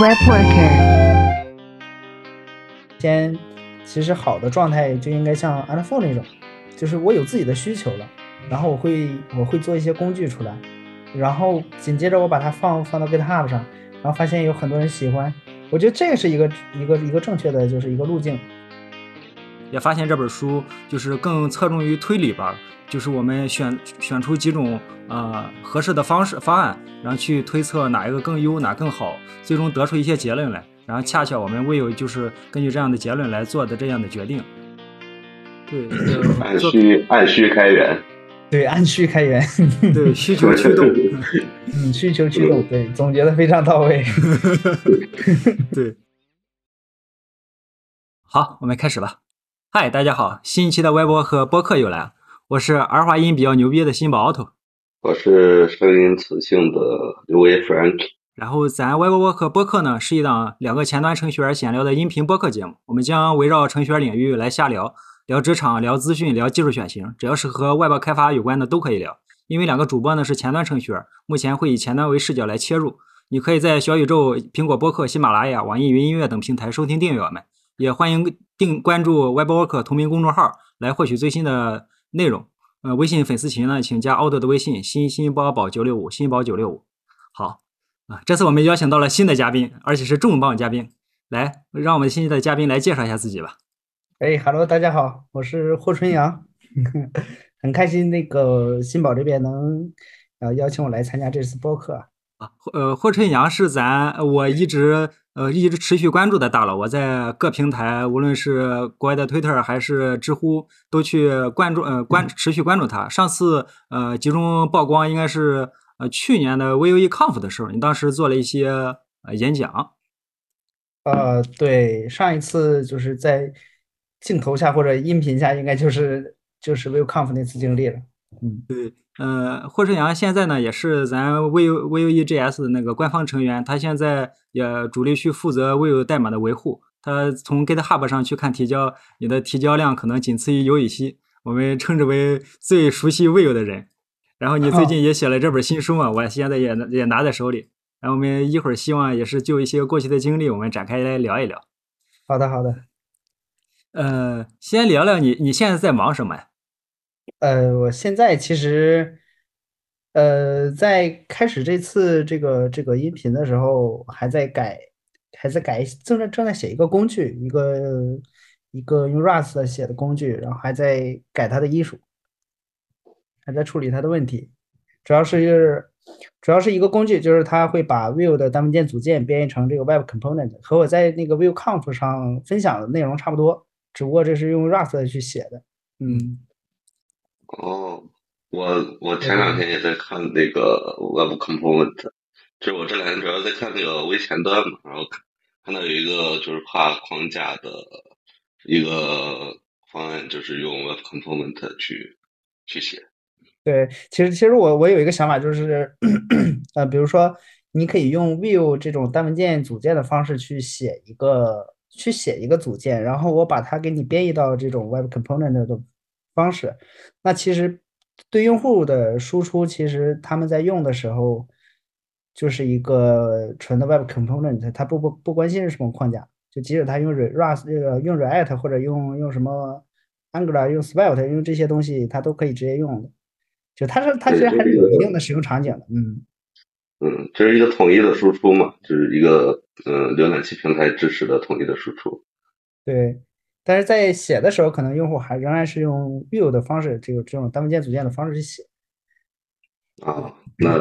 Web worker. 先，其实好的状态就应该像 a n p h o n e 那种，就是我有自己的需求了，然后我会我会做一些工具出来，然后紧接着我把它放放到 GitHub 上，然后发现有很多人喜欢，我觉得这是一个一个一个正确的就是一个路径。也发现这本书就是更侧重于推理吧，就是我们选选出几种呃合适的方式方案，然后去推测哪一个更优哪更好，最终得出一些结论来。然后恰巧我们未有就是根据这样的结论来做的这样的决定。对，按需按需开源。对，按需开源。对，需求驱动。嗯，需求驱动。对，总结的非常到位。对。好，我们开始吧。嗨，大家好，新一期的歪播和播客又来了。我是儿化音比较牛逼的新宝 auto，我是声音磁性的刘威 Frank。然后咱微博和播客呢，是一档两个前端程序员闲聊的音频播客节目。我们将围绕程序员领域来瞎聊，聊职场，聊资讯，聊技术选型，只要是和外包开发有关的都可以聊。因为两个主播呢是前端程序员，目前会以前端为视角来切入。你可以在小宇宙、苹果播客、喜马拉雅、网易云音乐等平台收听订阅我们。也欢迎订关注 WebWork 同名公众号来获取最新的内容。呃，微信粉丝群呢，请加 auto 的微信：新新宝宝九六五，新宝九六五。好啊，这次我们邀请到了新的嘉宾，而且是重磅嘉宾。来，让我们新的嘉宾来介绍一下自己吧。哎，Hello，大家好，我是霍春阳，很开心那个新宝这边能呃邀请我来参加这次播客啊。呃，霍春阳是咱我一直。呃，一直持续关注的大佬，我在各平台，无论是国外的 Twitter 还是知乎，都去关注，呃，关持续关注他。上次呃集中曝光应该是呃去年的 VUE Conf 的时候，你当时做了一些呃演讲。呃，对，上一次就是在镜头下或者音频下，应该就是就是 VUE Conf 那次经历了。嗯，对。呃，霍春阳现在呢也是咱 Vue Vue JS 的那个官方成员，他现在也主力去负责 Vue 代码的维护。他从 GitHub 上去看提交，你的提交量可能仅次于尤以西，我们称之为最熟悉 Vue 的人。然后你最近也写了这本新书嘛，我现在也也拿在手里。然后我们一会儿希望也是就一些过去的经历，我们展开来聊一聊。好的，好的。呃，先聊聊你你现在在忙什么呀？呃，我现在其实，呃，在开始这次这个这个音频的时候，还在改，还在改，正在正在写一个工具，一个一个用 Rust 写的工具，然后还在改它的艺术，还在处理它的问题，主要是就是主要是一个工具，就是它会把 Vue 的单文件组件编译成这个 Web Component，和我在那个 Vue Conf 上分享的内容差不多，只不过这是用 Rust 去写的，嗯。哦，我我前两天也在看那个 Web Component，就是我这两天主要在看那个微前端嘛，然后看到有一个就是跨框架的一个方案，就是用 Web Component 去去写。对，其实其实我我有一个想法，就是 呃，比如说你可以用 Vue 这种单文件组件的方式去写一个去写一个组件，然后我把它给你编译到这种 Web Component 的。方式，那其实对用户的输出，其实他们在用的时候就是一个纯的 Web Component，他不不不关心是什么框架，就即使他用 Rust 这个用 React 或者用用什么 Angular 用 Svelte 用这些东西，他都可以直接用的。就它是它其实还是有一定的使用场景的，嗯嗯，这是一个统一的输出嘛，就是一个嗯浏览器平台支持的统一的输出，对。但是在写的时候，可能用户还仍然是用 Vue 的方式，这个这种单文件组件的方式去写。啊，那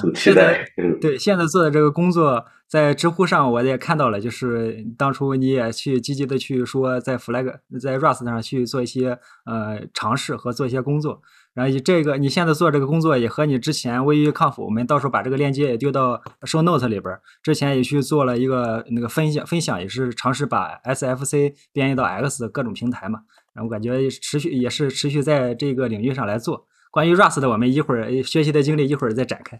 很期待。对，现在做的这个工作，在知乎上我也看到了，就是当初你也去积极的去说，在 Flag 在 Rust 上去做一些呃尝试和做一些工作。然后以这个你现在做这个工作也和你之前微于康复，我们到时候把这个链接也丢到 show note 里边。之前也去做了一个那个分享，分享也是尝试把 SFC 编译到 X 各种平台嘛。然后我感觉持续也是持续在这个领域上来做。关于 Rust 的，我们一会儿学习的经历一会儿再展开。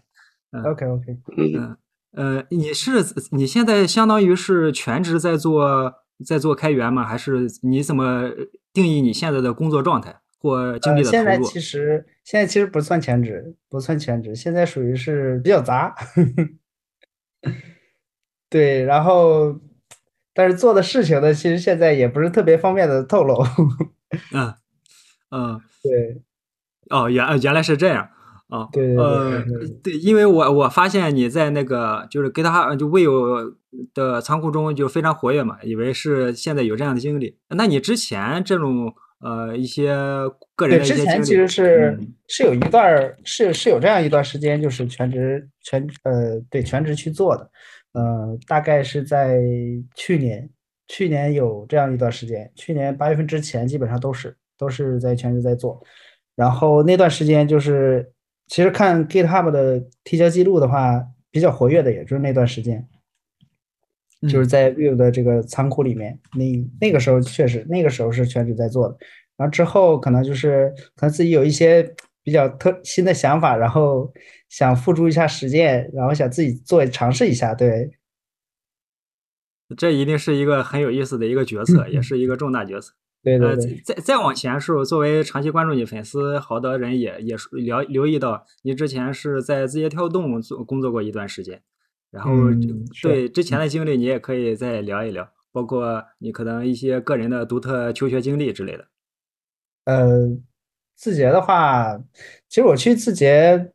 嗯 OK OK，嗯呃，你是你现在相当于是全职在做在做开源吗？还是你怎么定义你现在的工作状态？或精力呃，的投入？现在其实现在其实不算全职，不算全职，现在属于是比较杂。对，然后但是做的事情呢，其实现在也不是特别方便的透露。嗯嗯。对哦，原呃原来是这样啊，对对对呃对，对，因为我我发现你在那个就是 GitHub 就 Will 的仓库中就非常活跃嘛，以为是现在有这样的经历。那你之前这种呃一些个人对，的一些经历，之前其实是嗯是有一段儿是是有这样一段时间，就是全职全呃对全职去做的，呃，大概是在去年，去年有这样一段时间，去年八月份之前基本上都是都是在全职在做，然后那段时间就是其实看 GitHub 的提交记录的话，比较活跃的也就是那段时间。就是嗯在 Vue 的这个仓库里面，那那个时候确实，那个时候是全职在做的。然后之后可能就是可能自己有一些比较特新的想法，然后想付诸一下实践，然后想自己做尝试一下。对，这一定是一个很有意思的一个角色，也是一个重大决策。呃，对对对，再再再往前是作为长期关注你粉丝，好多人也也是了留意到你之前是在字节跳动做工作过一段时间，然后嗯对之前的经历你也可以再聊一聊，包括你可能一些个人的独特求学经历之类的。呃，字节的话，其实我去字节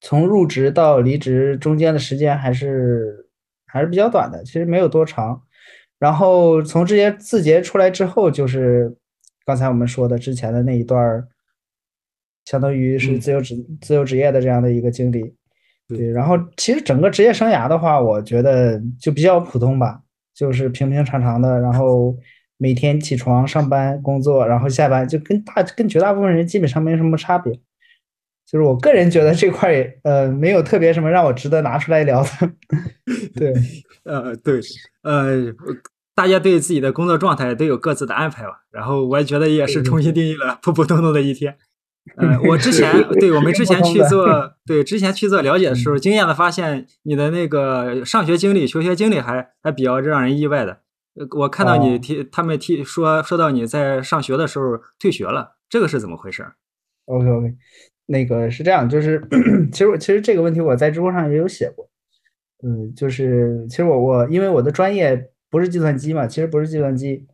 从入职到离职中间的时间还是还是比较短的，其实没有多长。然后从这些字节出来之后，就是刚才我们说的之前的那一段儿，相当于是嗯自由职、自由职业的这样的一个经历。对对，然后其实整个职业生涯的话，我觉得就比较普通吧，就是平平常常的，然后每天起床上班工作，然后下班，就跟大跟绝大部分人基本上没什么差别。就是我个人觉得这块儿呃没有特别什么让我值得拿出来聊的。对，呃，对，呃，大家对自己的工作状态都有各自的安排吧。然后我也觉得也是重新定义了普普通通的一天。呃，我之前对我们之前去做对之前去做了解的时候，惊艳的发现你的那个上学经历、求学经历还还比较让人意外的。呃我看到你哦。提他们提说说到你在上学的时候退学了，这个是怎么回事？OK OK，那个是这样，就是 其实我其实这个问题我在知乎上也有写过，嗯，就是其实我我因为我的专业不是计算机嘛，其实不是计算机，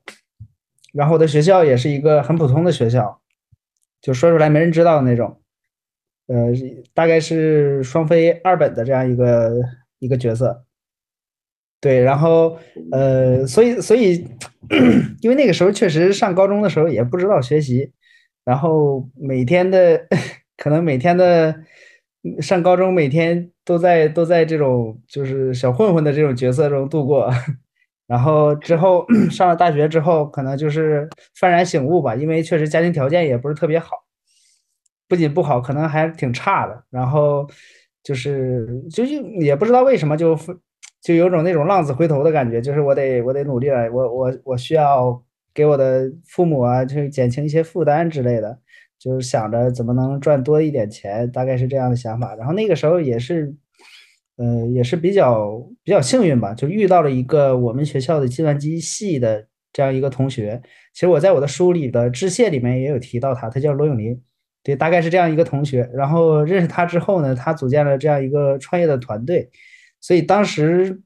然后我的学校也是一个很普通的学校，就说出来没人知道的那种，呃，大概是双非二本的这样一个一个角色，对，然后呃，所以所以因为那个时候确实上高中的时候也不知道学习。然后每天的 可能每天的上高中每天都在都在这种就是小混混的这种角色中度过，然后之后 上了大学之后，可能就是幡然醒悟吧，因为确实家庭条件也不是特别好，不仅不好，可能还挺差的。然后就是就就也不知道为什么就就有种那种浪子回头的感觉，就是我得我得努力了，我我我需要。给我的父母啊，就是减轻一些负担之类的，就是想着怎么能赚多一点钱，大概是这样的想法。然后那个时候也是，呃，也是比较比较幸运吧，就遇到了一个我们学校的计算机系的这样一个同学。其实我在我的书里的致谢里面也有提到他，他叫罗永林，对，大概是这样一个同学。然后认识他之后呢，他组建了这样一个创业的团队，所以当时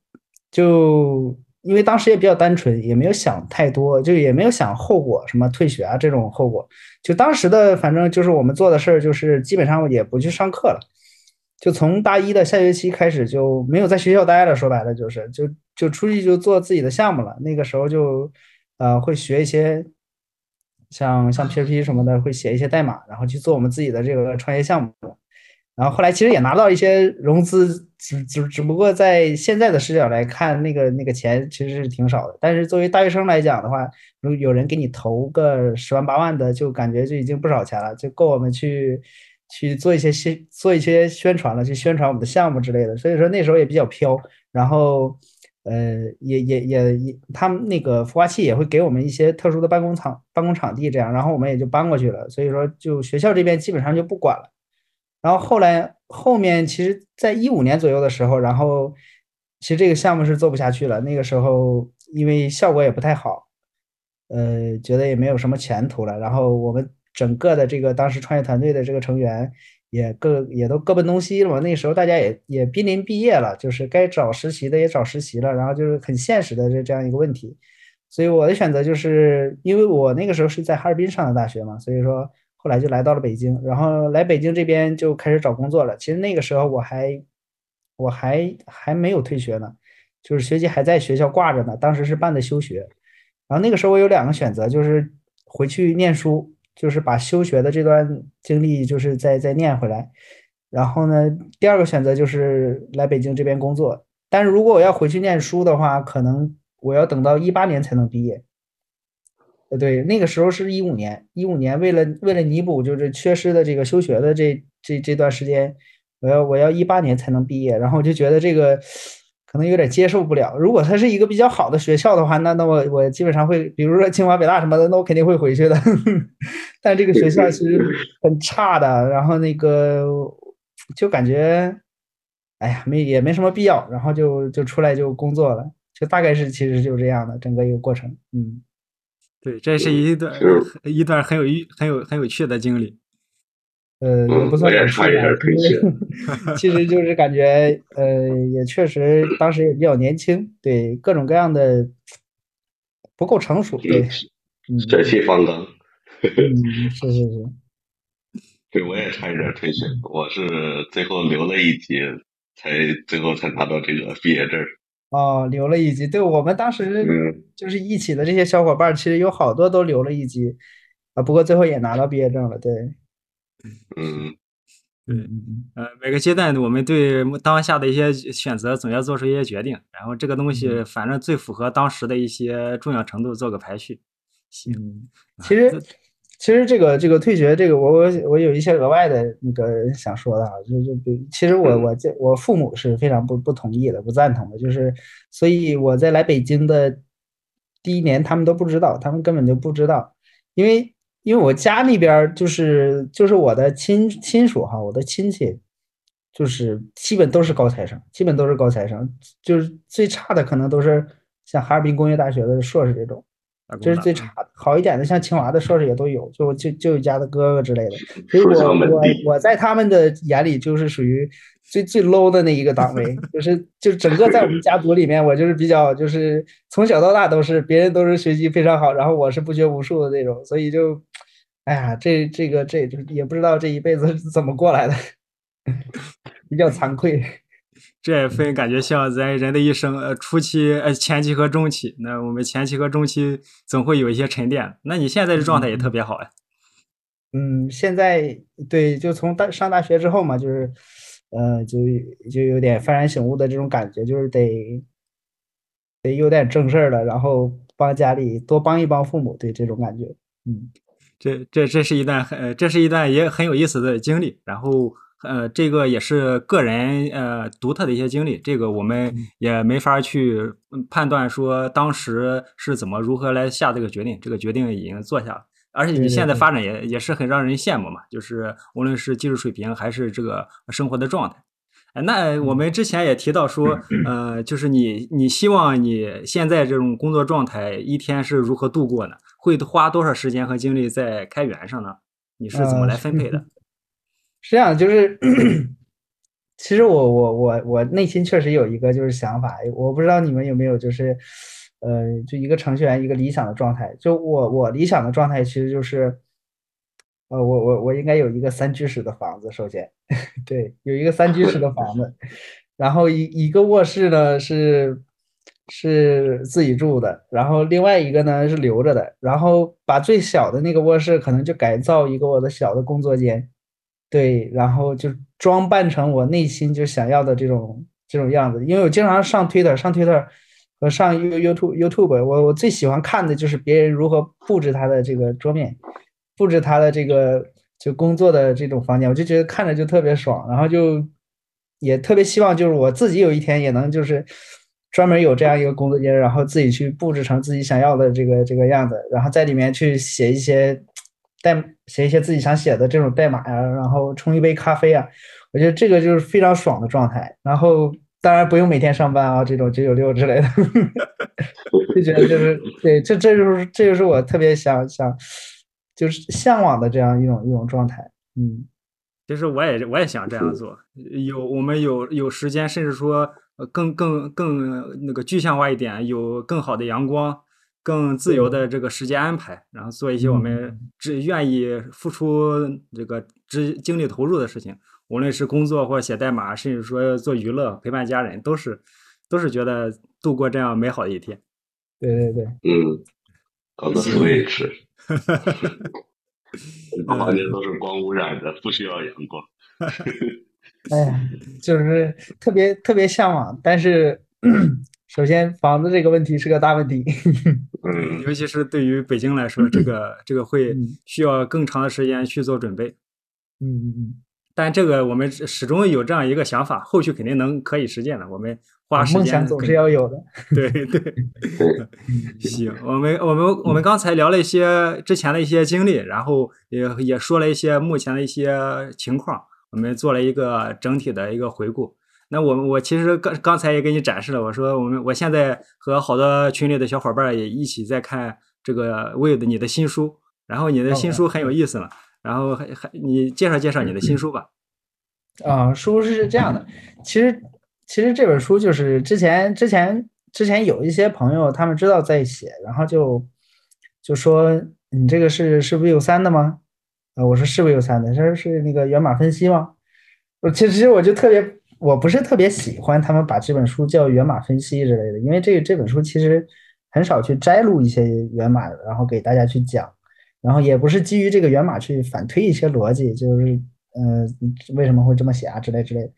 就。因为当时也比较单纯，也没有想太多，就也没有想后果，什么退学啊这种后果。就当时的反正就是我们做的事儿，就是基本上也不去上课了，就从大一的下学期开始就没有在学校待了。说白了就是，就就出去就做自己的项目了。那个时候就，呃，会学一些像像 PHP 什么的，会写一些代码，然后去做我们自己的这个创业项目。然后后来其实也拿到一些融资，只只只不过在现在的视角来看，那个那个钱其实是挺少的。但是作为大学生来讲的话，如有人给你投个十万八万的，就感觉就已经不少钱了，就够我们去去做一些宣做一些宣传了，去宣传我们的项目之类的。所以说那时候也比较飘，然后呃也也也也，他们那个孵化器也会给我们一些特殊的办公场办公场地这样，然后我们也就搬过去了。所以说就学校这边基本上就不管了。然后后来后面其实，在一五年左右的时候，然后其实这个项目是做不下去了。那个时候因为效果也不太好，呃，觉得也没有什么前途了。然后我们整个的这个当时创业团队的这个成员也各也都各奔东西了嘛。那时候大家也也濒临毕业了，就是该找实习的也找实习了，然后就是很现实的这这样一个问题。所以我的选择就是因为我那个时候是在哈尔滨上的大学嘛，所以说后来就来到了北京，然后来北京这边就开始找工作了。其实那个时候我还我还还没有退学呢，就是学籍还在学校挂着呢，当时是办的休学。然后那个时候我有两个选择，就是回去念书，就是把休学的这段经历就是再再念回来。然后呢，第二个选择就是来北京这边工作。但是如果我要回去念书的话，可能我要等到一八年才能毕业。呃，对，那个时候是一五年，一五年为了为了弥补就是缺失的这个休学的这这这段时间，我要我要一八年才能毕业。然后我就觉得这个。可能有点接受不了。如果它是一个比较好的学校的话，那那我我基本上会，比如说清华北大什么的，那我肯定会回去的。但这个学校其实很差的，然后那个就感觉，哎呀，没也没什么必要，然后就就出来就工作了，就大概是其实就是这样的整个一个过程。嗯，对，这是一段一段很有意很有很有趣的经历。呃，也不算有趣吧，其实就是感觉，呃，也确实 当时也比较年轻，对各种各样的不够成熟，对，血气方刚，嗯，是是是，对我也差一点退学，我是最后留了一级，才最后才拿到这个毕业证。哦，留了一级，对我们当时就是一起的这些小伙伴，其实有好多都留了一级啊，不过最后也拿到毕业证了，对。嗯，对，呃，每个阶段我们对当下的一些选择总要做出一些决定，然后这个东西反正最符合当时的一些重要程度做个排序。行，其实其实这个这个退学这个我我我有一些额外的那个想说的啊，就就比其实我我这我父母是非常不不同意的，不赞同的，就是所以我在来北京的第一年，他们都不知道，他们根本就不知道，因为。因为我家那边就是就是我的亲亲属哈，我的亲戚，就是基本都是高材生，基本都是高材生，就是最差的可能都是像哈尔滨工业大学的硕士这种，这是最差的。好一点的像清华的硕士也都有，就就就家的哥哥之类的。所以我我我在他们的眼里就是属于最最 low 的那一个档位，就是就整个在我们家族里面，我就是比较就是从小到大都是别人都是学习非常好，然后我是不学无术的那种，所以就。哎呀，这这个这也不知道这一辈子是怎么过来的，比较惭愧。这也分感觉像咱人的一生，呃，初期、呃前期和中期。那我们前期和中期总会有一些沉淀。那你现在的状态也特别好呀。嗯，现在对，就从大上大学之后嘛，就是，呃，就就有点幡然醒悟的这种感觉，就是得得有点正事儿了，然后帮家里多帮一帮父母，对这种感觉，嗯。这这这是一段很，这是一段也很有意思的经历。然后，呃，这个也是个人呃独特的一些经历。这个我们也没法去判断说当时是怎么如何来下这个决定。这个决定已经做下了，而且你现在发展也也是很让人羡慕嘛。就是无论是技术水平还是这个生活的状态。那我们之前也提到说，呃，就是你你希望你现在这种工作状态一天是如何度过呢？会花多少时间和精力在开源上呢？你是怎么来分配的？是这样，就是 其实我我我我内心确实有一个就是想法，我不知道你们有没有，就是呃，就一个程序员一个理想的状态。就我我理想的状态其实就是，呃，我我我应该有一个三居室的房子，首先 对，有一个三居室的房子，然后一一个卧室呢是。是自己住的，然后另外一个呢是留着的，然后把最小的那个卧室可能就改造一个我的小的工作间，对，然后就装扮成我内心就想要的这种这种样子。因为我经常上推特，上推特和上 You YouTube YouTube，我我最喜欢看的就是别人如何布置他的这个桌面，布置他的这个就工作的这种房间，我就觉得看着就特别爽，然后就也特别希望就是我自己有一天也能就是。专门有这样一个工作间，然后自己去布置成自己想要的这个这个样子，然后在里面去写一些代写一些自己想写的这种代码呀，然后冲一杯咖啡啊，我觉得这个就是非常爽的状态。然后当然不用每天上班啊，这种九九六之类的，就觉得就是对，这这就是这就是我特别想想就是向往的这样一种一种状态。嗯，其实我也我也想这样做，有我们有有时间，甚至说呃更更更那个具象化一点，有更好的阳光，更自由的这个时间安排，然后做一些我们只愿意付出这个只精力投入的事情，无论是工作或者写代码，甚至说做娱乐、陪伴家人，都是都是觉得度过这样美好的一天。对对对，嗯，搞个 Switch，房间都是光污染的，不需要阳光。哎呀，就是特别特别向往，但是 首先房子这个问题是个大问题。嗯，尤其是对于北京来说，这个这个会嗯需要更长的时间去做准备。嗯嗯嗯但这个我们始终有这样一个想法，后续肯定能可以实现的。我们花嗯，时间梦想总是要有的。对对，行，我们我们我们刚才聊了一些之前的一些经历，然后也也说了一些目前的一些情况，我们做了一个整体的一个回顾。那我们我其实刚刚才也给你展示了，我说我们我现在和好多群里的小伙伴也一起在看这个的你的新书，然后你的新书很有意思呢，然后还还你介绍介绍你的新书吧。啊、书是这样的，其实其实这本书就是之前之前之前有一些朋友他们知道在写，然后就就说你这个是是 Vue 三的吗？啊，我说是 Vue 三的，他说是那个源码分析吗？我其实我就特别我不是特别喜欢他们把这本书叫源码分析之类的，因为这这本书其实很少去摘录一些源码，然后给大家去讲。然后也不是基于这个源码去反推一些逻辑，就是呃为什么会这么写啊之类之类，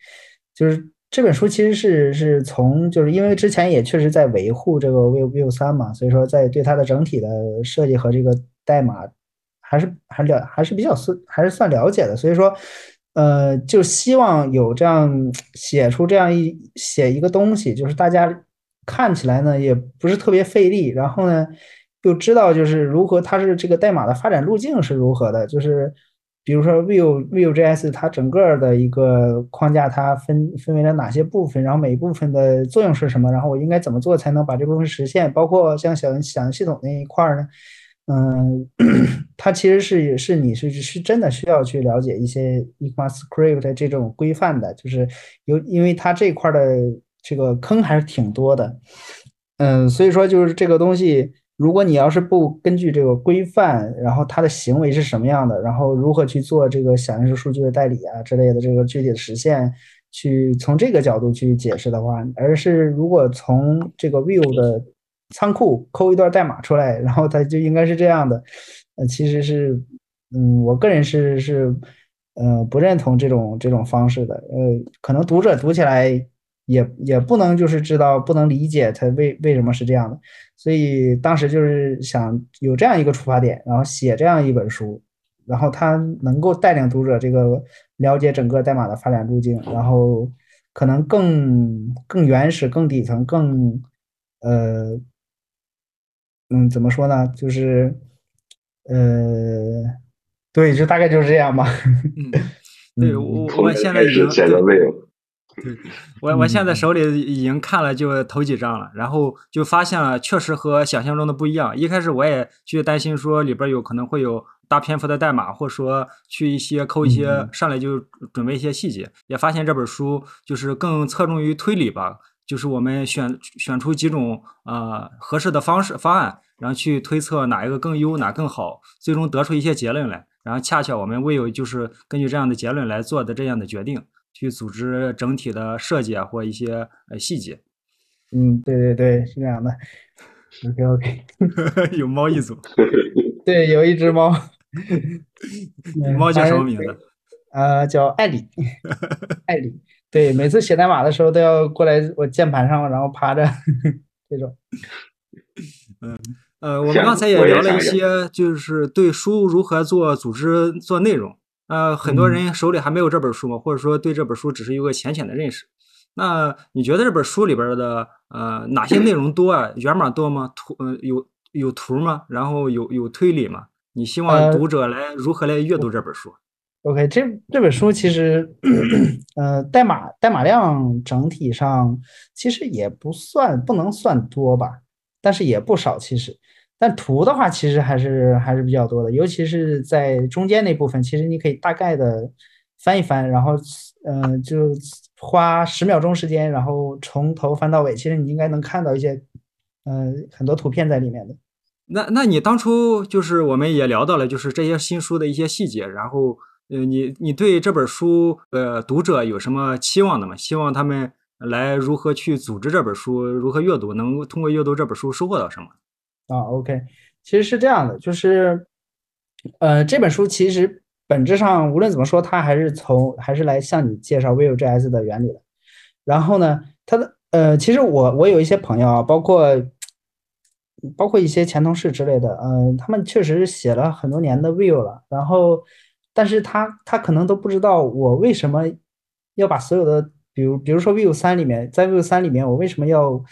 就是这本书其实是是从就是因为之前也确实在维护这个 Vue Vue 三嘛，所以说在对它的整体的设计和这个代码还是还了还是比较算还是算了解的，所以说呃就希望有这样写出这样一写一个东西，就是大家看起来呢也不是特别费力，然后呢。就知道就是如何它是这个代码的发展路径是如何的，就是比如说 Vue Vue.js 它整个的一个框架它分分为了哪些部分，然后每一部分的作用是什么，然后我应该怎么做才能把这部分实现，包括像小小型系统那一块呢，嗯，它其实是是你是是真的需要去了解一些 ECMAScript 这种规范的，就是有因为它这块的这个坑还是挺多的，嗯，所以说就是这个东西。如果你要是不根据这个规范，然后它的行为是什么样的，然后如何去做这个响应式数据的代理啊之类的这个具体的实现，去从这个角度去解释的话，而是如果从这个 view 的仓库抠一段代码出来，然后它就应该是这样的，呃，其实是，嗯，我个人是是，呃，不认同这种这种方式的，呃，可能读者读起来。也也不能就是知道不能理解它为为什么是这样的，所以当时就是想有这样一个出发点，然后写这样一本书，然后它能够带领读者这个了解整个代码的发展路径，然后可能更更原始、更底层、更呃嗯怎么说呢？就是呃对，就大概就是这样吧。嗯，对嗯我我现在已经。对我，我现在手里已经看了就头几章了，然后就发现了确实和想象中的不一样。一开始我也去担心说里边有可能会有大篇幅的代码，或者说去一些抠一些嗯上来就准备一些细节。也发现这本书就是更侧重于推理吧，就是我们选选出几种呃合适的方式方案，然后去推测哪一个更优哪更好，最终得出一些结论来。然后恰巧我们未有就是根据这样的结论来做的这样的决定。去组织整体的设计啊，或一些呃细节。嗯，对对对，是这样的。OK OK，有猫一组。对，有一只猫。猫叫什么名字？呃，叫艾里。艾里。对，每次写代码的时候都要过来我键盘上，然后趴着 这种。嗯呃，我们刚才也聊了一些，就是对书如何做组织、做内容。呃，很多人手里还没有这本书嘛，或者说对这本书只是有个浅浅的认识。那你觉得这本书里边的呃哪些内容多啊？源码多吗？图呃有有图吗？然后有有推理吗？你希望读者来如何来阅读这本书？OK，这这本书其实呃代码代码量整体上其实也不算不能算多吧，但是也不少其实。但图的话，其实还是还是比较多的，尤其是在中间那部分，其实你可以大概的翻一翻，然后嗯、呃就花十秒钟时间，然后从头翻到尾，其实你应该能看到一些嗯、呃很多图片在里面的。那那你当初就是我们也聊到了，就是这些新书的一些细节，然后呃，你你对这本书呃读者有什么期望的吗？希望他们来如何去组织这本书，如何阅读，能够通过阅读这本书收获到什么？啊，OK，其实是这样的，就是，呃，这本书其实本质上无论怎么说，它还是从还是来向你介绍 Vue.js 的原理的。然后呢，它的呃，其实我我有一些朋友啊，包括包括一些前同事之类的，嗯、他们确实写了很多年的 Vue 了，然后，但是他他可能都不知道我为什么要把所有的，比如比如说 Vue 三里面，在 Vue 三里面，我为什么要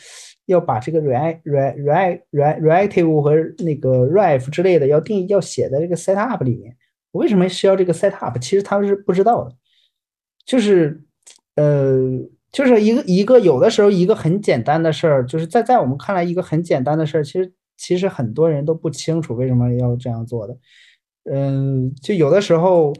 要把这个 React React React Reactive 和那个 Ref 之类的要定义要写在这个 Setup 里面，我为什么需要这个 Setup？其实他是不知道的，就是呃。就是一个一个有的时候一个很简单的事儿，就是在在我们看来一个很简单的事儿，其实其实很多人都不清楚为什么要这样做的。嗯，就有的时候，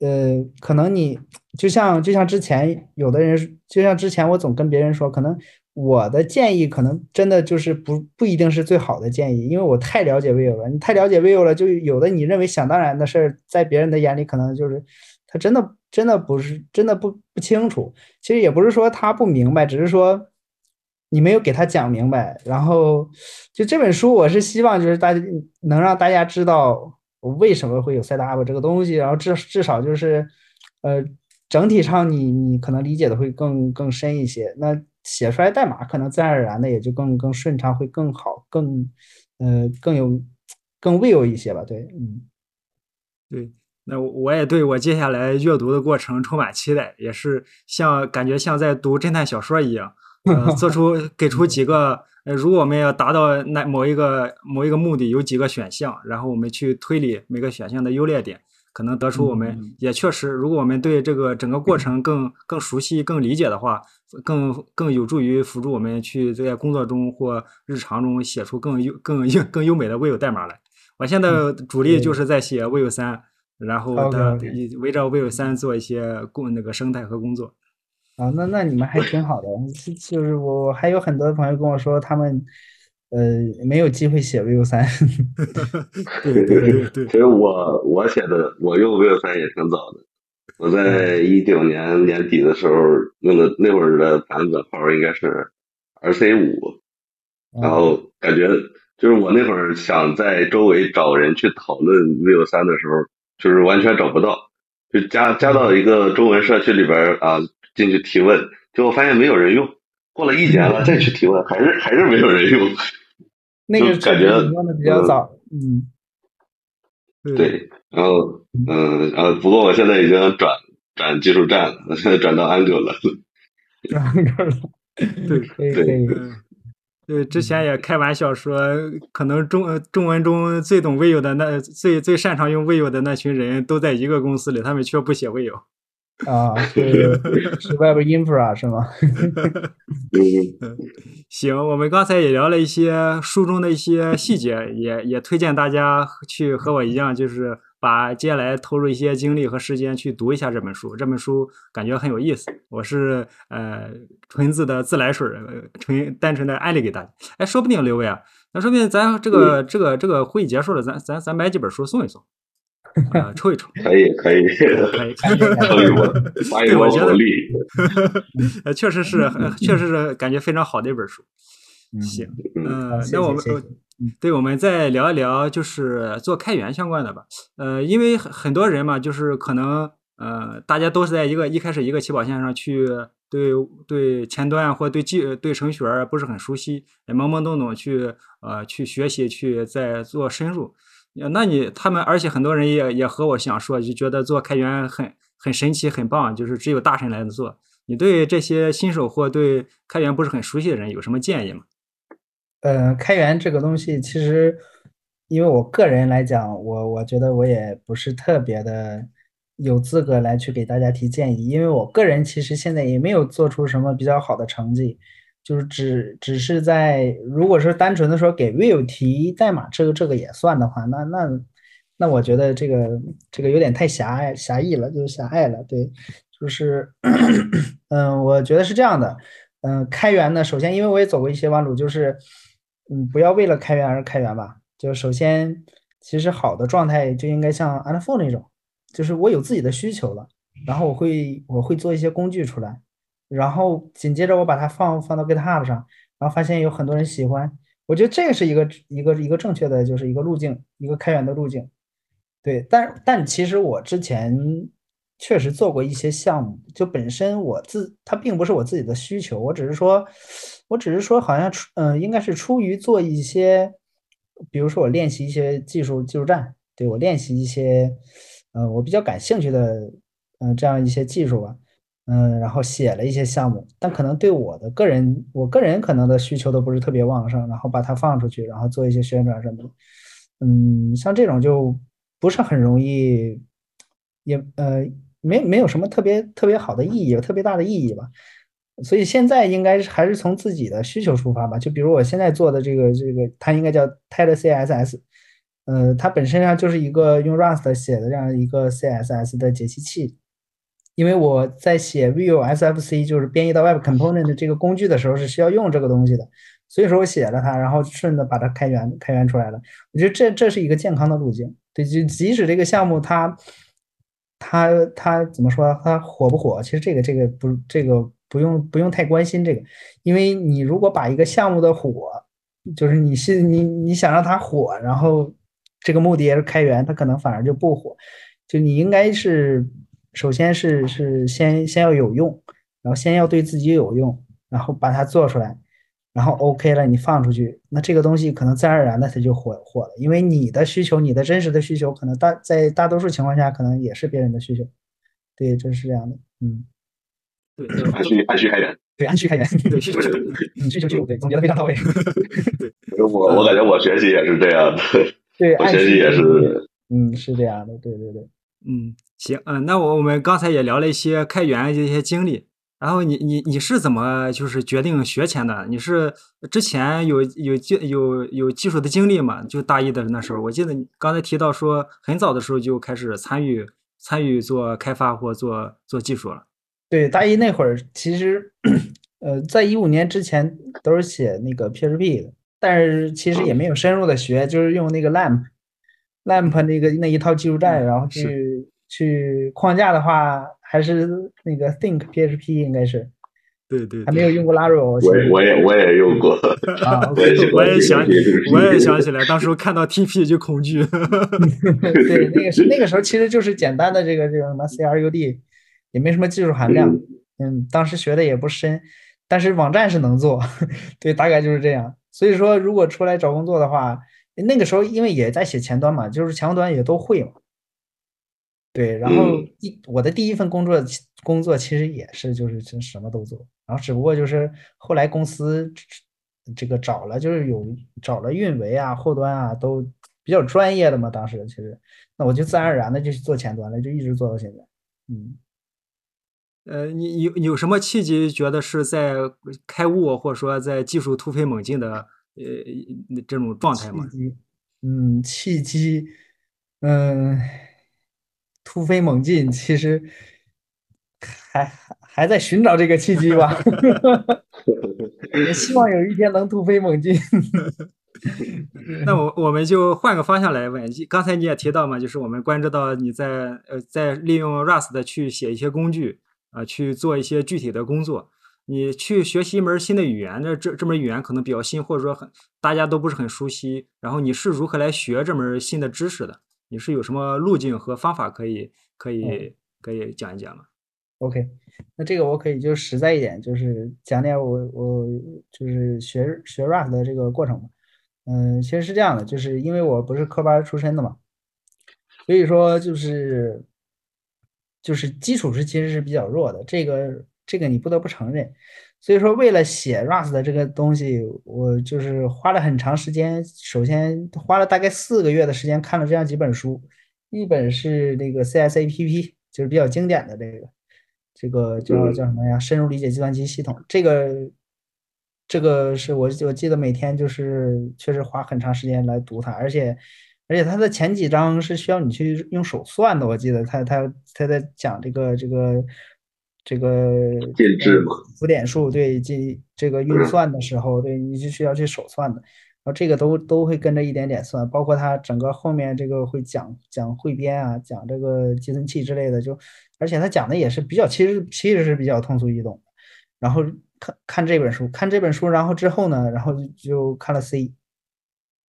呃，可能你就像就像之前有的人，就像之前我总跟别人说，可能我的建议可能真的就是不不一定是最好的建议，因为我太了解 vivo 了。你太了解 vivo 了，就有的你认为想当然的事儿，在别人的眼里可能就是他真的真的不是真的不不清楚。其实也不是说他不明白，只是说你没有给他讲明白。然后就这本书，我是希望就是大家能让大家知道为什么会有 setup 这个东西，然后至至少就是呃整体上你你可能理解的会更更深一些。那写出来代码可能自然而然的也就更更顺畅，会更好，更呃更有更 will 一些吧。对，嗯。对，那我也对我接下来阅读的过程充满期待，也是像感觉像在读侦探小说一样，呃，做出给出几个，呃，如果我们要达到那某一个某一个目的，有几个选项，然后我们去推理每个选项的优劣点，可能得出我们嗯也确实，如果我们对这个整个过程更更熟悉、更理解的话，更更有助于辅助我们去在工作中或日常中写出更优更优更优美的 Vue 代码来。我现在主力就是在写 Vue 三，然后围绕 Vue 三做一些工那个生态和工作。啊，那那你们还挺好的，就就是我我还有很多朋友跟我说，他们呃没有机会写 Vue 三，对对对对其实我我写的我用 Vue 三也挺早的，我在一九年年底的时候用的那会儿的版本号应该是 RC 五，然后感觉就是我那会儿想在周围找人去讨论 Vue 三的时候，就是完全找不到，就加加到一个中文社区里边啊，进去提问，结果发现没有人用。过了一年了，再去提问，还是还是没有人用。那个感觉用的比较早，嗯，对，然后嗯，然后不过我现在已经转转技术站了，我现在转到 Angular 了。然后这儿了，对对可以可以，嗯，对，之前也开玩笑说，可能中呃中文中最懂 Vue 的那最最擅长用 Vue 的那群人都在一个公司里，他们却不写 Vue。啊，是是 Web Infra 是吗？行，我们刚才也聊了一些书中的一些细节，也也推荐大家去和我一样，就是把接下来投入一些精力和时间去读一下这本书。这本书感觉很有意思，我是呃纯字的自来水，纯单纯的安利给大家。哎，说不定刘伟啊，那说不定咱这个这个这个会议结束了，咱咱咱买几本书送一送，啊、抽一抽，可以可以，可以。抽一波，发一波对我觉得红利。呃，确实是，呃确实是感觉非常好的一本书。嗯行，嗯呃，那我们对，我们再聊一聊就是做开源相关的吧。呃，因为很很多人嘛，就是可能呃，大家都是在一个一开始一个起跑线上去对对前端或对技对程序员不是很熟悉，也懵懵懂懂去呃去学习去再做深入。那你他们，而且很多人也也和我想说，就觉得做开源很很神奇很棒，就是只有大神来做。你对这些新手或对开源不是很熟悉的人有什么建议吗？呃，开源这个东西，其实因为我个人来讲，我我觉得我也不是特别的有资格来去给大家提建议，因为我个人其实现在也没有做出什么比较好的成绩，就是只只是在如果是单纯的说给 Vue 提代码，这个这个也算的话，那那那我觉得这个这个有点太狭隘狭义了，就是狭隘了。对，就是 嗯，我觉得是这样的。嗯，开源呢，首先因为我也走过一些弯路，就是嗯，不要为了开源而开源吧。就首先，其实好的状态就应该像 a n f o 那种，就是我有自己的需求了，然后我会我会做一些工具出来，然后紧接着我把它放放到 GitHub 上，然后发现有很多人喜欢，我觉得这是一个一个一个正确的就是一个路径，一个开源的路径。对，但但其实我之前确实做过一些项目，就本身我自它并不是我自己的需求，我只是说，我只是说好像出嗯，应该是出于做一些。比如说我练习一些技术技术站，对我练习一些，呃，我比较感兴趣的，嗯，这样一些技术吧，嗯，然后写了一些项目，但可能对我的个人，我个人可能的需求都不是特别旺盛，然后把它放出去，然后做一些宣传什么的，嗯，像这种就不是很容易，也呃，没没有什么特别特别好的意义，特别大的意义吧。所以现在应该是还是从自己的需求出发吧，就比如我现在做的这个这个，它应该叫 TED CSS，呃，它本身上就是一个用 Rust 写的这样一个 CSS 的解析器。因为我在写 Vue SFC，就是编译到 Web Component 这个工具的时候是需要用这个东西的，所以说我写了它，然后顺着把它开源开源出来了。我觉得这这是一个健康的路径。对，就即使这个项目它它它怎么说，它火不火？其实这个这个不这个。不用不用太关心这个，因为你如果把一个项目的火，就是你是你你想让它火，然后这个目的也是开源，它可能反而就不火。就你应该是首先是是先先要有用，然后先要对自己有用，然后把它做出来，然后 OK 了，你放出去，那这个东西可能自然而然的它就火火了，因为你的需求，你的真实的需求，可能大在大多数情况下可能也是别人的需求。对，这是这样的，嗯。对，按需按需开源，对，按需开源，对，需求就 嗯，需求就对，总结的非常到位。对，我我感觉我学习也是这样的，对，我学习也是，嗯，是这样的，对对对，嗯，行，嗯，那我我们刚才也聊了一些开源的一些经历，然后你你你是怎么就是决定学钱的？你是之前有有技有有技术的经历吗？就大一的那时候，我记得你刚才提到说很早的时候就开始参与参与做开发或做做技术了。对，大一那会儿，其实，呃，在一五年之前都是写那个 PHP 的，但是其实也没有深入的学，就是用那个 LAMP，LAMP 那个那一套技术栈，然后去去框架的话，还是那个 Think PHP 应该是，对对，还没有用过 Laravel。我我也我也用过，啊，我也想我也想起来，当时看到 TP 就恐惧。对，那个是那个时候其实就是简单的这个这个什么 CRUD。也没什么技术含量，嗯，当时学的也不深，但是网站是能做，对，大概就是这样。所以说，如果出来找工作的话，那个时候因为也在写前端嘛，就是前端也都会嘛，对。然后一我的第一份工作工作其实也是就是就什么都做，然后只不过就是后来公司这个找了就是有找了运维啊后端啊都比较专业的嘛，当时其实那我就自然而然的就去做前端了，就一直做到现在，嗯。呃，你有有什么契机觉得是在开悟，或者说在技术突飞猛进的呃这种状态吗？嗯，契机，嗯，突飞猛进，其实还还在寻找这个契机吧。也希望有一天能突飞猛进。那我我们就换个方向来问，刚才你也提到嘛，就是我们关注到你在呃在利用 Rust 去写一些工具。啊，去做一些具体的工作。你去学习一门新的语言，那这这门语言可能比较新，或者说很大家都不是很熟悉。然后你是如何来学这门新的知识的？你是有什么路径和方法可以可以可以讲一讲吗？OK，那这个我可以就实在一点，就是讲点我我就是学学 rap 的这个过程嘛。嗯，其实是这样的，就是因为我不是科班出身的嘛，所以说就是。就是基础是其实是比较弱的，这个这个你不得不承认。所以说，为了写 Rust 的这个东西，我就是花了很长时间。首先花了大概四个月的时间看了这样几本书，一本是那个 CSAPP，就是比较经典的这个，这个叫叫什么呀？深入理解计算机系统。这个这个是我我记得每天就是确实花很长时间来读它，而且而且它的前几章是需要你去用手算的，我记得他他他在讲这个这个这个建制嘛浮点数对进这个运算的时候，对你是需要去手算的。然后这个都都会跟着一点点算，包括它整个后面这个会讲讲汇编啊，讲这个计算器之类的，就而且他讲的也是比较，其实其实是比较通俗易懂。然后看看这本书，看这本书，然后之后呢，然后就就看了 C，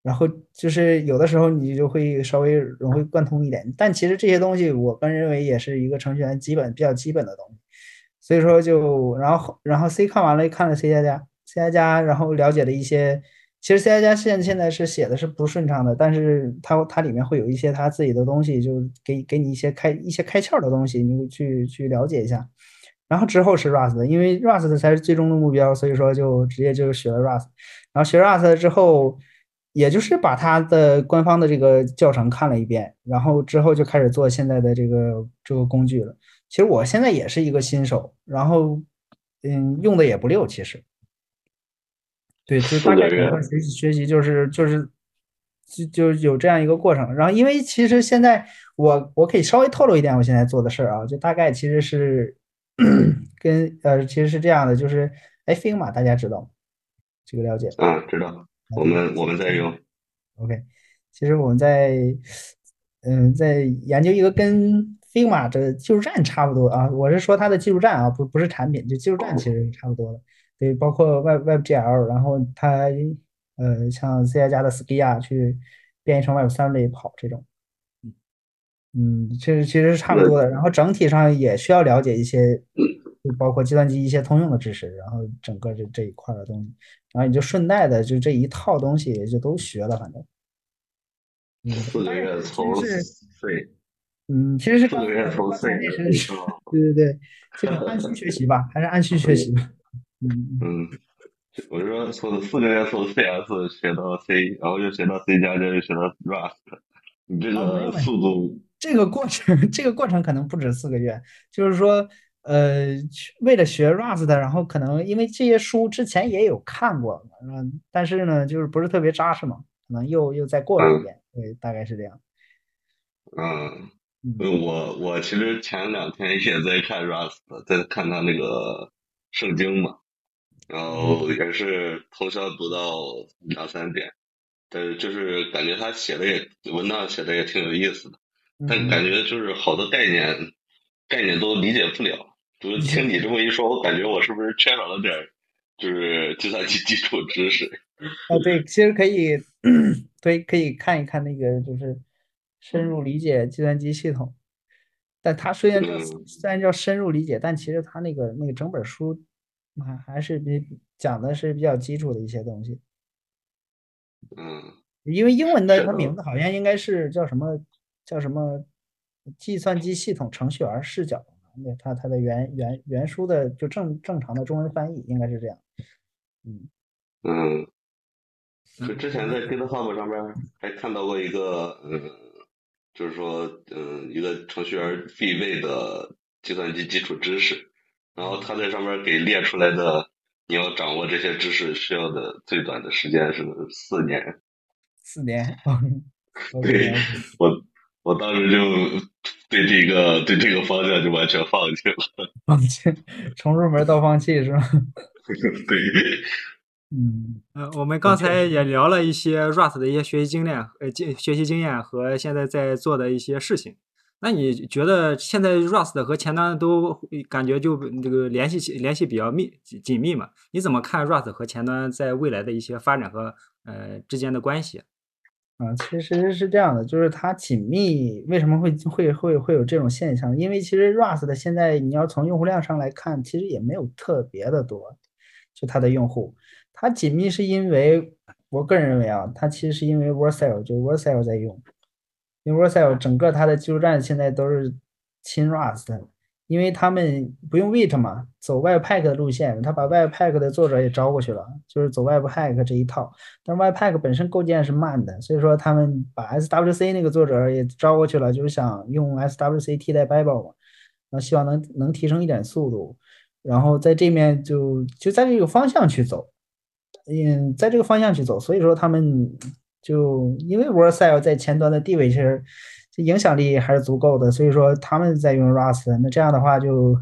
然后就是有的时候你就会稍微融会贯通一点，但其实这些东西我个人认为也是一个程序员基本比较基本的东西。所以说就然后然后 C 看完了，看了 C 加加 C 加加，然后了解了一些。其实 C 加加现现在是写的是不顺畅的，但是它它里面会有一些它自己的东西，就给给你一些开一些开窍的东西，你去去了解一下。然后之后是 Rust，因为 Rust 才是最终的目标，所以说就直接就学了 Rust。然后学 Rust 之后，也就是把它的官方的这个教程看了一遍，然后之后就开始做现在的这个这个工具了。其实我现在也是一个新手，然后嗯，用的也不溜，其实。对，就大概整个学习学习就是就是就就有这样一个过程。然后，因为其实现在我我可以稍微透露一点我现在做的事儿啊，就大概其实是 跟呃其实是这样的，就是哎，Figma 大家知道吗？这个了解啊，知道。我们我们在用。OK，其实我们在嗯在研究一个跟 Figma 的技术站差不多啊，我是说它的技术站啊，不不是产品，就技术站其实是差不多的。对，包括 Web WebGL，然后它呃像 C 加加的 Skia 去编译成 Web 三里跑这种，嗯，其实其实是差不多的。然后整体上也需要了解一些，就包括计算机一些通用的知识，然后整个这这一块的东西，然后你就顺带的就这一套东西也就都学了，反正。四个月从 C，嗯，其实是 C，对对对，这个按需学习吧，还是按需学习吧。嗯，我就说从四个月从 CS 学到 C，然后又学到 C 加加，又学到 Rust，你这个速度，这个过程，这个过程可能不止四个月，就是说，呃，为了学 Rust，然后可能因为这些书之前也有看过，嗯，但是呢，就是不是特别扎实嘛，可能又又再过了一遍，对，大概是这样。嗯，我我其实前两天也在看 Rust，在看他那个圣经嘛。然后也是通宵读到两三点，但是就是感觉他写的也文档写的也挺有意思的，但感觉就是好多概念概念都理解不了。就是听你这么一说，我感觉我是不是缺少了点就是计算机基础知识？啊，对，其实可以，对，可以看一看那个就是深入理解计算机系统。但它虽然叫虽然叫深入理解，但其实它那个那个整本书。还还是比讲的是比较基础的一些东西，嗯，因为英文的它名字好像应该是叫什么叫什么计算机系统程序员视角，那它它的原原原书的就正正常的中文翻译应该是这样，嗯。嗯，就之前在。GitHub 上边还看到过一个嗯，就是说嗯一个程序员必备的计算机基础知识。然后他在上面给列出来的，你要掌握这些知识需要的最短的时间是四年。四年。对，我我当时就对这个对这个方向就完全放弃了。放弃，从入门到放弃是吧？对。嗯。呃，我们刚才也聊了一些 Rust 的一些学习经验，呃，经学习经验和现在在做的一些事情。那你觉得现在 Rust 和前端都感觉就这个联系联系比较密紧密嘛？你怎么看 Rust 和前端在未来的一些发展和呃之间的关系？啊，其实是这样的，就是它紧密为什么会会会会有这种现象？因为其实 Rust 的现在你要从用户量上来看，其实也没有特别的多，就它的用户，它紧密是因为我个人认为啊，它其实是因为 Vercel 就 Vercel 在用。因为 Vercel 整个它的技术栈现在都是亲 Rust，因为他们不用 Vite 嘛，走 Webpack 的路线，他把 Webpack 的作者也招过去了，就是走 Webpack 这一套。但 Webpack 本身构建是慢的，所以说他们把 SWC 那个作者也招过去了，就是想用 SWC 替代 Babel 嘛，然后希望能能提升一点速度，然后在这面就就在这个方向去走。嗯，在这个方向去走，所以说他们就因为 Vercel 在前端的地位其实影响力还是足够的，所以说他们在用 Rust，那这样的话就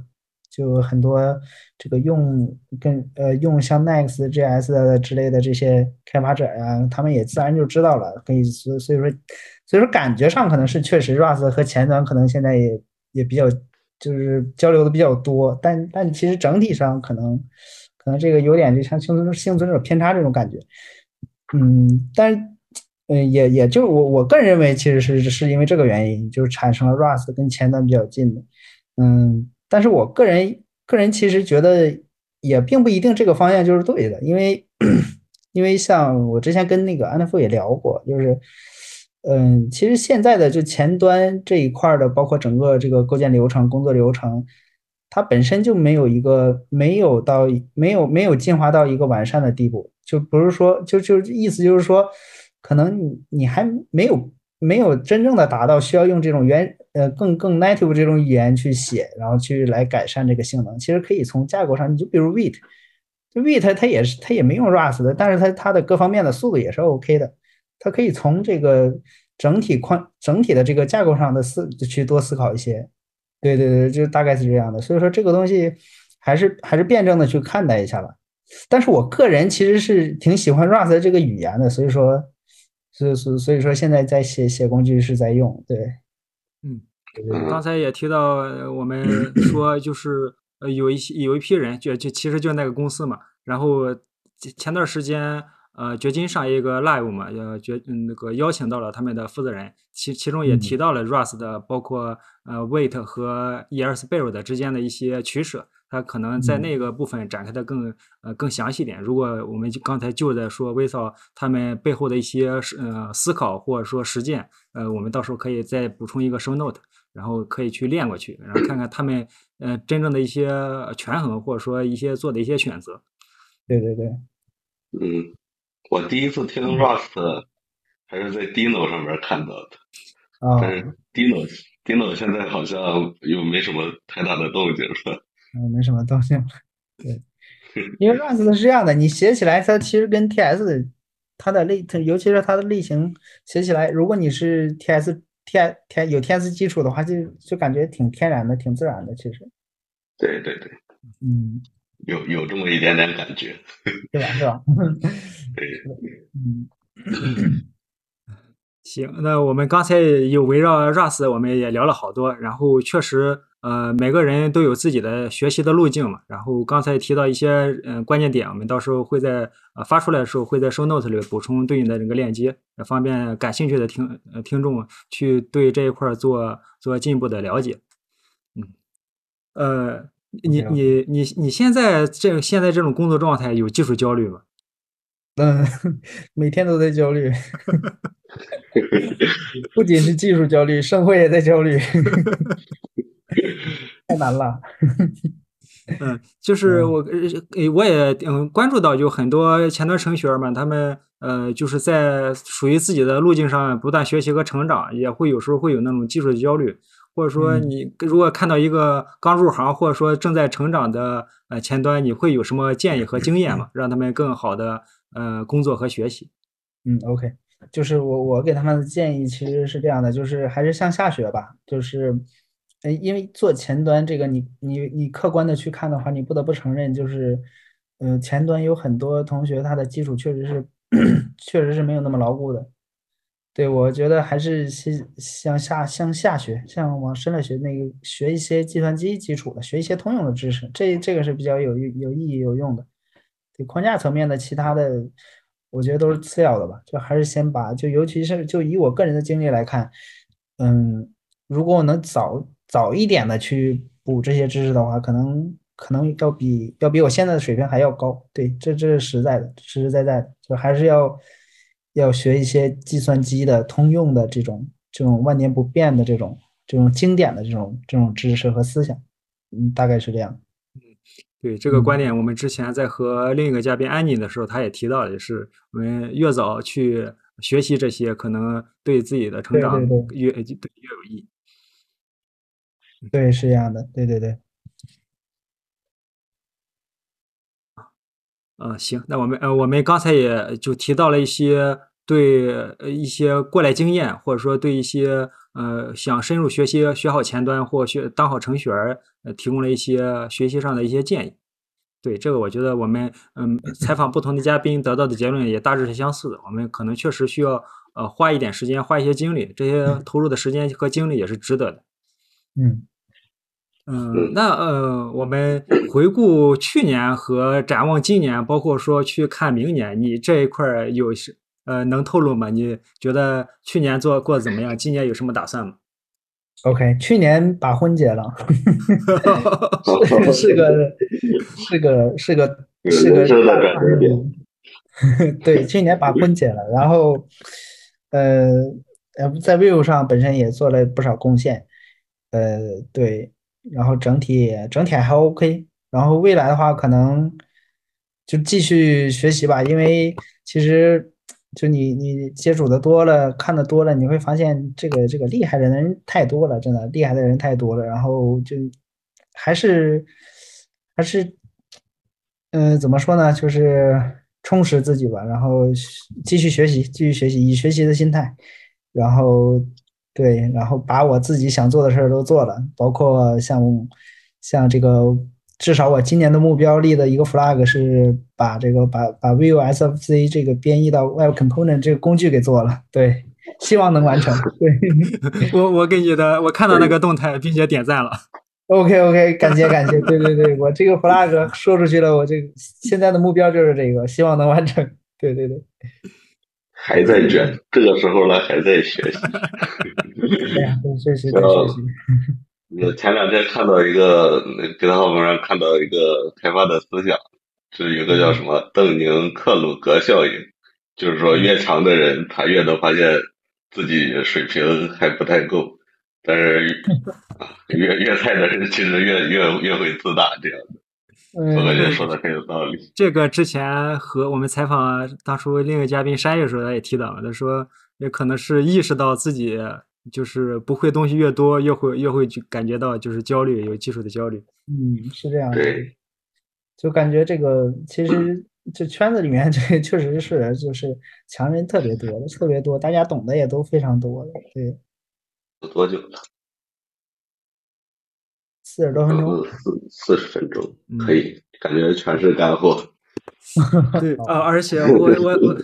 就很多这个用跟呃用像 Next.js 之类的这些开发者呀，他们也自然就知道了，可以所所以说所以说感觉上可能是确实 Rust 和前端可能现在也也比较就是交流的比较多，但但其实整体上可能。可能这个有点就像幸存幸存者偏差这种感觉，嗯，但是，嗯，也也就我我个人认为，其实是是因为这个原因，就是产生了 Rust 跟前端比较近的，嗯，但是我个人个人其实觉得也并不一定这个方向就是对的，因为因为像我之前跟那个安德富也聊过，就是，嗯，其实现在的就前端这一块的，包括整个这个构建流程、工作流程。它本身就没有一个没有到没有没有进化到一个完善的地步，就不是说就就意思就是说，可能你你还没有没有真正的达到需要用这种原呃更更 native 这种语言去写，然后去来改善这个性能。其实可以从架构上，你就比如 Vite，就 Vite 它也是它也没用 Rust 的，但是它它的各方面的速度也是 OK 的，它可以从这个整体框整体的这个架构上的思去多思考一些。对对对，就大概是这样的，所以说这个东西还是还是辩证的去看待一下吧。但是我个人其实是挺喜欢 Rust 这个语言的，所以说，所以所所以说现在在写写工具是在用。对，嗯，刚才也提到我们说就是呃有一些有一批人就就其实就那个公司嘛，然后前段时间。呃，掘金上一个 live 嘛，呃掘那个邀请到了他们的负责人，其其中也提到了 Rust 的包括呃 Wait 和 ESBuild 之间的一些取舍，他可能在那个部分展开的更呃更详细点。如果我们刚才就在说 w i s 他们背后的一些呃思考或者说实践，呃，我们到时候可以再补充一个 show note，然后可以去练过去，然后看看他们呃真正的一些权衡或者说一些做的一些选择。对对对，嗯。我第一次听 Rust 还是在 Dino 上面看到的，但是 Dino Dino 现在好像又没什么太大的动静了。嗯，没什么动静了。对，因为 Rust 是这样的，你写起来它其实跟 TS 它的类，尤其是它的类型写起来，如果你是 TS T T 有 TS 基础的话，就就感觉挺天然的，挺自然的。其实。对对对。嗯。有有这么一点点感觉，对吧？是吧？对，嗯，行，那我们刚才有围绕 Rust，我们也聊了好多，然后确实，呃，每个人都有自己的学习的路径嘛。然后刚才提到一些嗯关键点，我们到时候会在呃发出来的时候，会在 Show Note 里补充对应的这个链接，方便感兴趣的听呃听众去对这一块做做进一步的了解。嗯，呃。你你你你现在这现在这种工作状态有技术焦虑吗？嗯，每天都在焦虑，不仅是技术焦虑，生活也在焦虑，太难了。嗯，就是我呃我也嗯关注到，就很多前端程序员们，他们呃就是在属于自己的路径上不断学习和成长，也会有时候会有那种技术的焦虑。或者说，你如果看到一个刚入行或者说正在成长的呃前端，你会有什么建议和经验吗？让他们更好的呃工作和学习。嗯，OK，就是我我给他们的建议其实是这样的，就是还是向下学吧。就是，呃，因为做前端这个，你你你客观的去看的话，你不得不承认，就是，呃，前端有很多同学他的基础确实是 确实是没有那么牢固的。对，我觉得还是先向下向下学，向往深了学，那个学一些计算机基础的，学一些通用的知识，这这个是比较有有意义有用的。对框架层面的其他的，我觉得都是次要的吧。就还是先把，就尤其是就以我个人的经历来看，嗯，如果我能早早一点的去补这些知识的话，可能可能要比要比我现在的水平还要高。对，这这是实在的，实实在在的，就还是要。要学一些计算机的通用的这种这种万年不变的这种这种经典的这种这种知识和思想，嗯，大概是这样。嗯，对这个观点，我们之前在和另一个嘉宾安妮的时候，他也提到，也是我们越早去学习这些，可能对自己的成长越对越有益。对，是这样的。对对对。呃，行，那我们呃，我们刚才也就提到了一些对呃一些过来经验，或者说对一些呃想深入学习、学好前端或学当好程序员，呃，提供了一些学习上的一些建议。对这个，我觉得我们嗯采访不同的嘉宾得到的结论也大致是相似的。我们可能确实需要呃花一点时间，花一些精力，这些投入的时间和精力也是值得的。嗯嗯，那呃，我们回顾去年和展望今年，包括说去看明年，你这一块儿有是呃能透露吗？你觉得去年做过得怎么样？今年有什么打算吗？，OK，去年把婚结了，是是个是个 是个是个人生的转折点嗯 对，去年把婚结了，然后呃呃，在 Vivo 上本身也做了不少贡献，呃，对，然后整体整体还 OK，然后未来的话可能就继续学习吧，因为其实就你你接触的多了，看的多了，你会发现这个这个厉害的人太多了，真的厉害的人太多了，然后就还是还是嗯、怎么说呢，就是充实自己吧，然后继续学习，继续学习，以学习的心态，然后对，然后把我自己想做的事儿都做了，包括像像这个，至少我今年的目标立的一个 flag 是把这个把把 Vue SFC 这个编译到 Web Component 这个工具给做了，对，希望能完成，对。我我给你的，我看到那个动态，并且点赞了。，OK OK，感谢感谢，对对对，我这个 flag 说出去了，我这个现在的目标就是这个，希望能完成，对对对，还在卷，这个时候呢还在学习。对呀，对学习对学习，我前两天看到一个那 GitHub 上看到一个开发的思想，是一个叫什么邓宁克鲁格效应，就是说越强的人他越能发现自己水平还不太够，但是啊越越菜的人其实越越越会自大这样的。我感觉嗯，说的很有道理。这个之前和我们采访当初另一个嘉宾山野时候，他也提到了，他说也可能是意识到自己就是不会东西越多，越会越会去感觉到就是焦虑，有技术的焦虑。嗯，是这样的。对，就感觉这个其实 这圈子里面 这确实是就是强人特别多，特别多，大家懂的也都非常多。对，有多久了？四十多分钟。四四十分钟，嗯可以，感觉全是干货。对啊，而且我我我，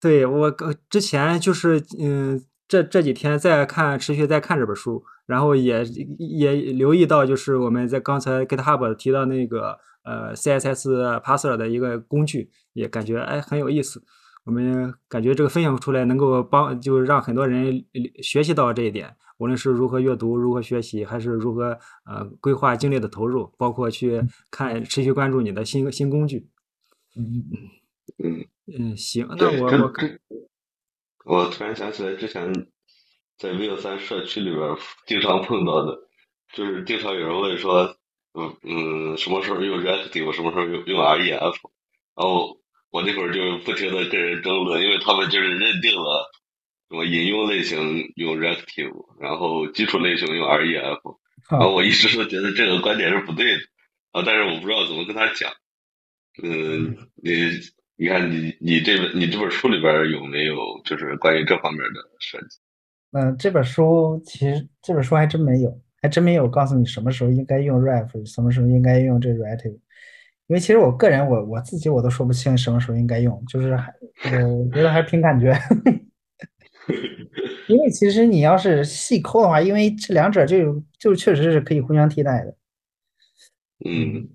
对我呃之前就是嗯，这这几天在看，持续在看这本书，然后也也留意到，就是我们在刚才 GitHub 提到那个呃 CSS Parser 的一个工具，也感觉哎很有意思。我们感觉这个分享出来，能够帮就是让很多人学习到这一点，无论是如何阅读、如何学习，还是如何呃规划精力的投入，包括去看持续关注你的新新工具。嗯，嗯，嗯，行，那我我这，我突然想起来之前在 Vivo 三社区里边经常碰到的，就是经常有人问说，嗯嗯，什么时候用 Reactive，什么时候用用 REF，然后我那会儿就不停的跟人争论，因为他们就是认定了什么引用类型用 Reactive，然后基础类型用 REF，然后好，我一直都觉得这个观点是不对的啊，但是我不知道怎么跟他讲。嗯，你你看你你这本你这本书里边有没有就是关于这方面的设计？嗯，这本书其实这本书还真没有，还真没有告诉你什么时候应该用 ref，什么时候应该用这 reactive。因为其实我个人我我自己我都说不清什么时候应该用，就是还我觉得还是凭感觉。因为其实你要是细抠的话，因为这两者就就确实是可以互相替代的。嗯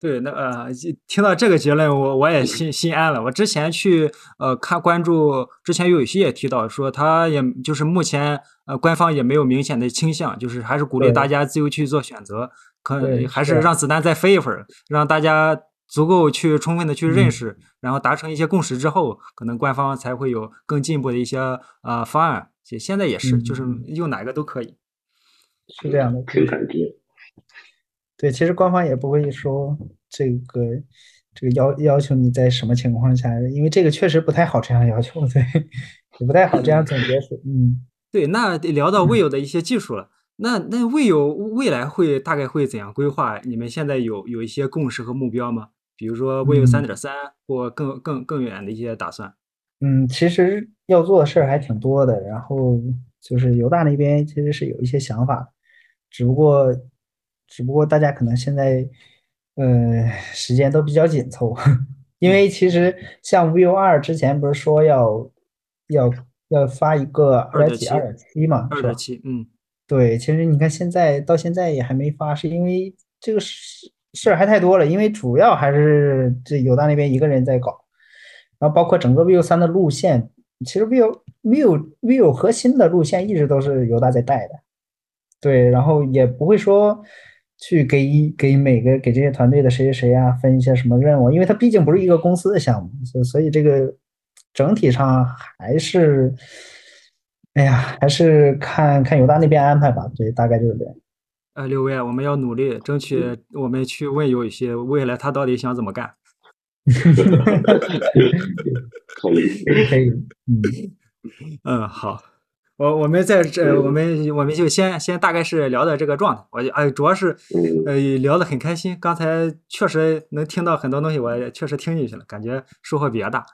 对，那呃，听到这个结论，我我也心心安了。我之前去呃看关注，之前有一些也提到说，他也就是目前呃官方也没有明显的倾向，就是还是鼓励大家自由去做选择，可对还是是让子弹再飞一会儿，让大家足够去充分的去认嗯识，然后达成一些共识之后，可能官方才会有更进一步的一些啊、呃方案。现现在也是，就是嗯用哪个都可以。是这样的，凭感觉。对，其实官方也不会说这个这个要要求你在什么情况下，因为这个确实不太好这样要求，对，也不太好这样总结出，嗯。对，那得聊到 Will 的一些技术了。那那 Will 未来会大概会怎样规划？你们现在有有一些共识和目标吗？比如说嗯三点三或更更更远的一些打算？嗯，其实要做的事儿还挺多的，然后就是犹大那边其实是有一些想法，只不过只不过大家可能现在呃时间都比较紧凑，因为其实像 Vue 二之前不是说要要要发一个二点几、2.7二点七嘛，二点？七，嗯对，其实你看现在到现在也还没发，是因为这个事事儿还太多了，因为主要还是这犹大那边一个人在搞，然后包括整个 Vue 三的路线，其实 Vue Vue Vue 核心的路线一直都是犹大在带的，对，然后也不会说去给给每个给这些团队的谁谁谁啊分一些什么任务，因为它毕竟不是一个公司的项目，所所以这个整体上还是。哎呀，还是看看犹大那边安排吧。对，大概就是这样。呃，六位，我们要努力，争取我们去问有一些未来他到底想怎么干。可以，可以，嗯，嗯，好，我我们在这，我们我们就先先大概是聊的这个状态。我就哎，主要是嗯呃聊的很开心，刚才确实能听到很多东西，我也确实听进去了，感觉收获比较大。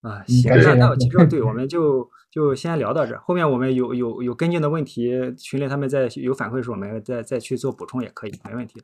啊，行，那那我其实对，我们就就先聊到这，后面我们有有有跟进的问题，群里他们再有反馈时，我们再再去做补充也可以，没问题。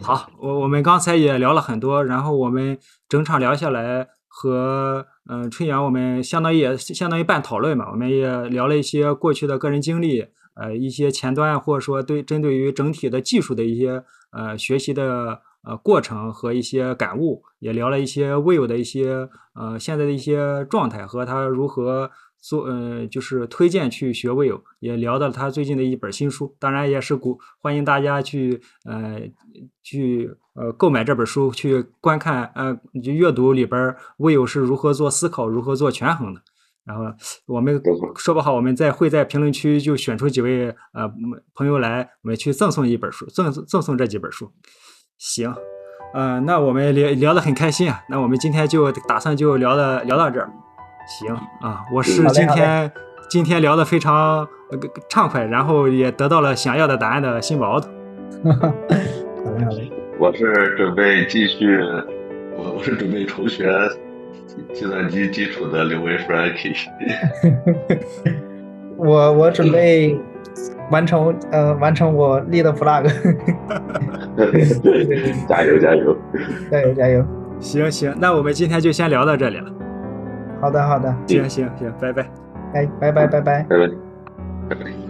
好，我我们刚才也聊了很多，然后我们整场聊下来和嗯、春阳，我们相当于也相当于半讨论嘛，我们也聊了一些过去的个人经历，呃，一些前端或者说对针对于整体的技术的一些呃学习的呃过程和一些感悟，也聊了一些未有的一些呃现在的一些状态和他如何做呃就是推荐去学 Vue，也聊到了他最近的一本新书，当然也是鼓欢迎大家去呃去呃购买这本书，去观看呃去阅读里边儿 Vue 是如何做思考，如何做权衡的。然后我们说不好，我们在会在评论区就选出几位呃朋友来，我们去赠送一本书，赠赠送这几本书。行，呃，那我们聊聊得很开心啊，那我们今天就打算就聊的聊到这儿。行啊，我是今天今天聊的非常呃畅快，然后也得到了想要的答案的新宝奥特。好嘞好嘞，我是准备继续，我我是准备重学计算机基础的刘维 Frankie。我我准备完成呃完成我立的 flag，加油加油！加油加油！行行，那我们今天就先聊到这里了。好的，好的，行行行，拜拜，哎，拜拜，拜拜，拜拜，拜拜。